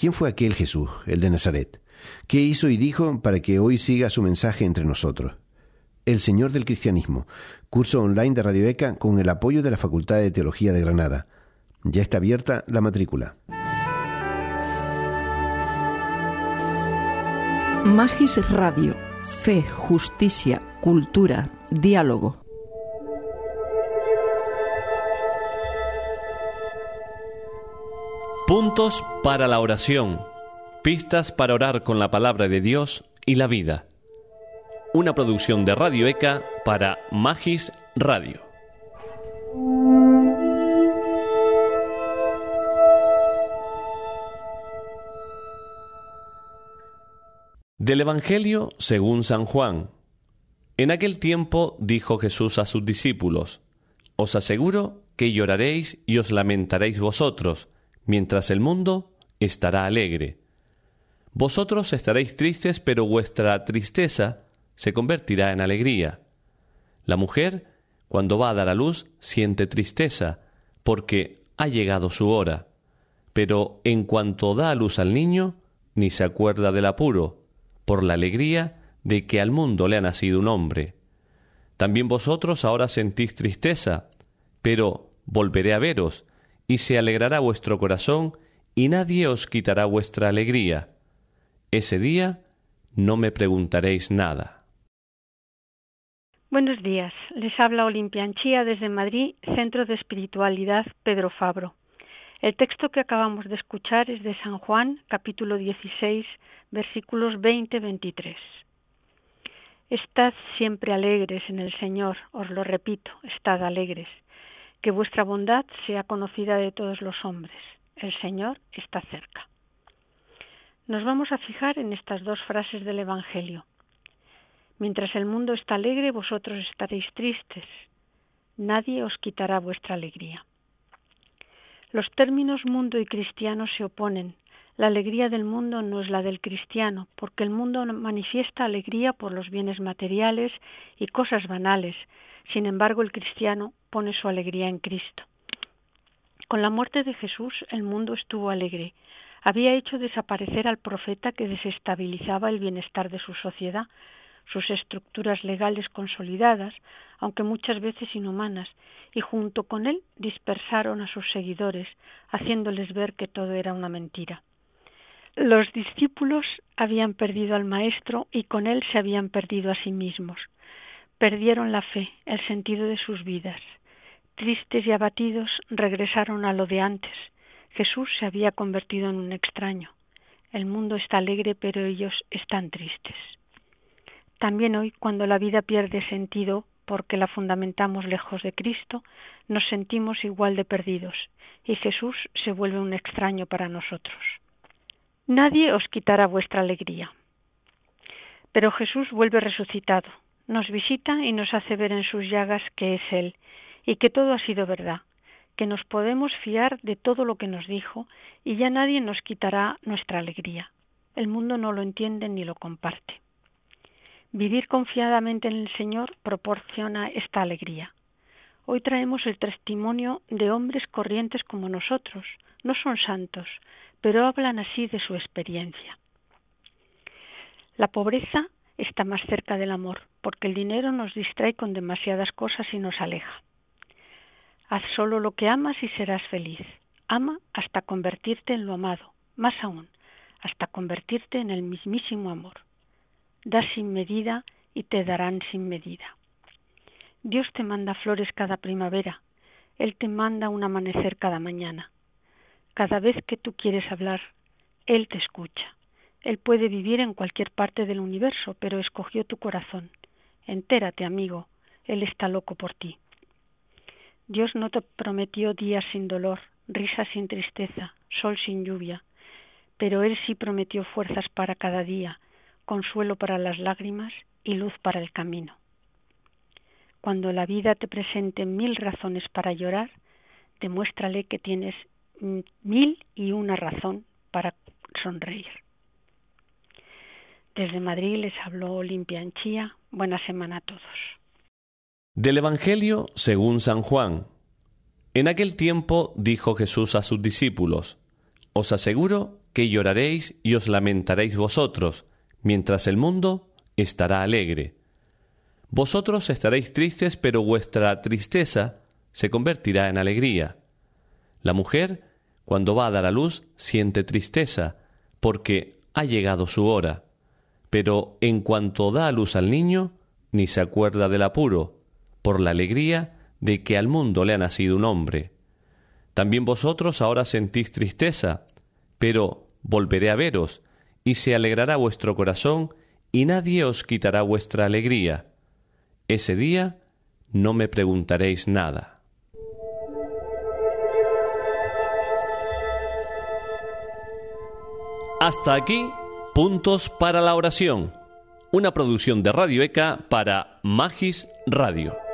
¿Quién fue aquel Jesús, el de Nazaret? ¿Qué hizo y dijo para que hoy siga su mensaje entre nosotros? El Señor del Cristianismo, curso online de Radio ECA con el apoyo de la Facultad de Teología de Granada. Ya está abierta la matrícula. Magis Radio, fe, justicia, cultura, diálogo. Puntos para la oración. Pistas para orar con la palabra de Dios y la vida. Una producción de Radio ECA para Magis Radio. Del Evangelio según San Juan. En aquel tiempo dijo Jesús a sus discípulos, Os aseguro que lloraréis y os lamentaréis vosotros, mientras el mundo estará alegre. Vosotros estaréis tristes, pero vuestra tristeza se convertirá en alegría. La mujer, cuando va a dar a luz, siente tristeza, porque ha llegado su hora. Pero en cuanto da a luz al niño, ni se acuerda del apuro, por la alegría de que al mundo le ha nacido un hombre. También vosotros ahora sentís tristeza, pero volveré a veros, y se alegrará vuestro corazón, y nadie os quitará vuestra alegría. Ese día no me preguntaréis nada. Buenos días, les habla Olimpia Anchía desde Madrid, Centro de Espiritualidad Pedro Fabro. El texto que acabamos de escuchar es de San Juan, capítulo 16, versículos 20-23. Estad siempre alegres en el Señor, os lo repito, estad alegres que vuestra bondad sea conocida de todos los hombres. El Señor está cerca. Nos vamos a fijar en estas dos frases del Evangelio. Mientras el mundo está alegre, vosotros estaréis tristes. Nadie os quitará vuestra alegría. Los términos mundo y cristiano se oponen. La alegría del mundo no es la del cristiano, porque el mundo manifiesta alegría por los bienes materiales y cosas banales, sin embargo, el cristiano pone su alegría en Cristo. Con la muerte de Jesús el mundo estuvo alegre. Había hecho desaparecer al profeta que desestabilizaba el bienestar de su sociedad, sus estructuras legales consolidadas, aunque muchas veces inhumanas, y junto con él dispersaron a sus seguidores, haciéndoles ver que todo era una mentira. Los discípulos habían perdido al Maestro y con él se habían perdido a sí mismos perdieron la fe, el sentido de sus vidas. Tristes y abatidos regresaron a lo de antes. Jesús se había convertido en un extraño. El mundo está alegre, pero ellos están tristes. También hoy, cuando la vida pierde sentido porque la fundamentamos lejos de Cristo, nos sentimos igual de perdidos, y Jesús se vuelve un extraño para nosotros. Nadie os quitará vuestra alegría. Pero Jesús vuelve resucitado, nos visita y nos hace ver en sus llagas que es Él y que todo ha sido verdad, que nos podemos fiar de todo lo que nos dijo y ya nadie nos quitará nuestra alegría. El mundo no lo entiende ni lo comparte. Vivir confiadamente en el Señor proporciona esta alegría. Hoy traemos el testimonio de hombres corrientes como nosotros. No son santos, pero hablan así de su experiencia. La pobreza está más cerca del amor, porque el dinero nos distrae con demasiadas cosas y nos aleja. Haz solo lo que amas y serás feliz. Ama hasta convertirte en lo amado, más aún, hasta convertirte en el mismísimo amor. Da sin medida y te darán sin medida. Dios te manda flores cada primavera, Él te manda un amanecer cada mañana. Cada vez que tú quieres hablar, Él te escucha. Él puede vivir en cualquier parte del universo, pero escogió tu corazón. Entérate, amigo, Él está loco por ti. Dios no te prometió días sin dolor, risas sin tristeza, sol sin lluvia, pero Él sí prometió fuerzas para cada día, consuelo para las lágrimas y luz para el camino. Cuando la vida te presente mil razones para llorar, demuéstrale que tienes mil y una razón para sonreír. Desde Les habló Olimpia. Buena semana a todos. Del Evangelio según San Juan. En aquel tiempo dijo Jesús a sus discípulos, Os aseguro que lloraréis y os lamentaréis vosotros, mientras el mundo estará alegre. Vosotros estaréis tristes, pero vuestra tristeza se convertirá en alegría. La mujer, cuando va a dar a luz, siente tristeza, porque ha llegado su hora. Pero en cuanto da a luz al niño, ni se acuerda del apuro, por la alegría de que al mundo le ha nacido un hombre. También vosotros ahora sentís tristeza, pero volveré a veros, y se alegrará vuestro corazón, y nadie os quitará vuestra alegría. Ese día no me preguntaréis nada. Hasta aquí, puntos para la oración, una producción de Radio ECA para Magis Radio.